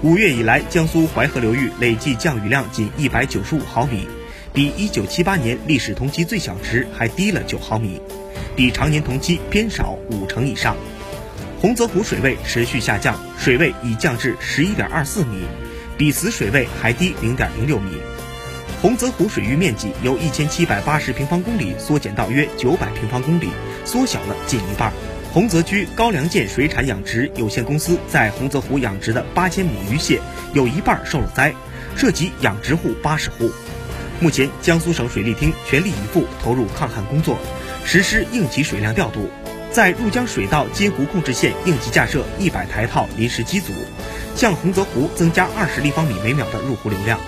五月以来，江苏淮河流域累计降雨量仅一百九十五毫米，比一九七八年历史同期最小值还低了九毫米，比常年同期偏少五成以上。洪泽湖水位持续下降，水位已降至十一点二四米，比死水位还低零点零六米。洪泽湖水域面积由一千七百八十平方公里缩减到约九百平方公里，缩小了近一半。洪泽区高粱涧水产养殖有限公司在洪泽湖养殖的八千亩鱼蟹有一半受了灾，涉及养殖户八十户。目前，江苏省水利厅全力以赴投入抗旱工作，实施应急水量调度，在入江水道接湖控制线应急架设一百台套临时机组，向洪泽湖增加二十立方米每秒的入湖流量。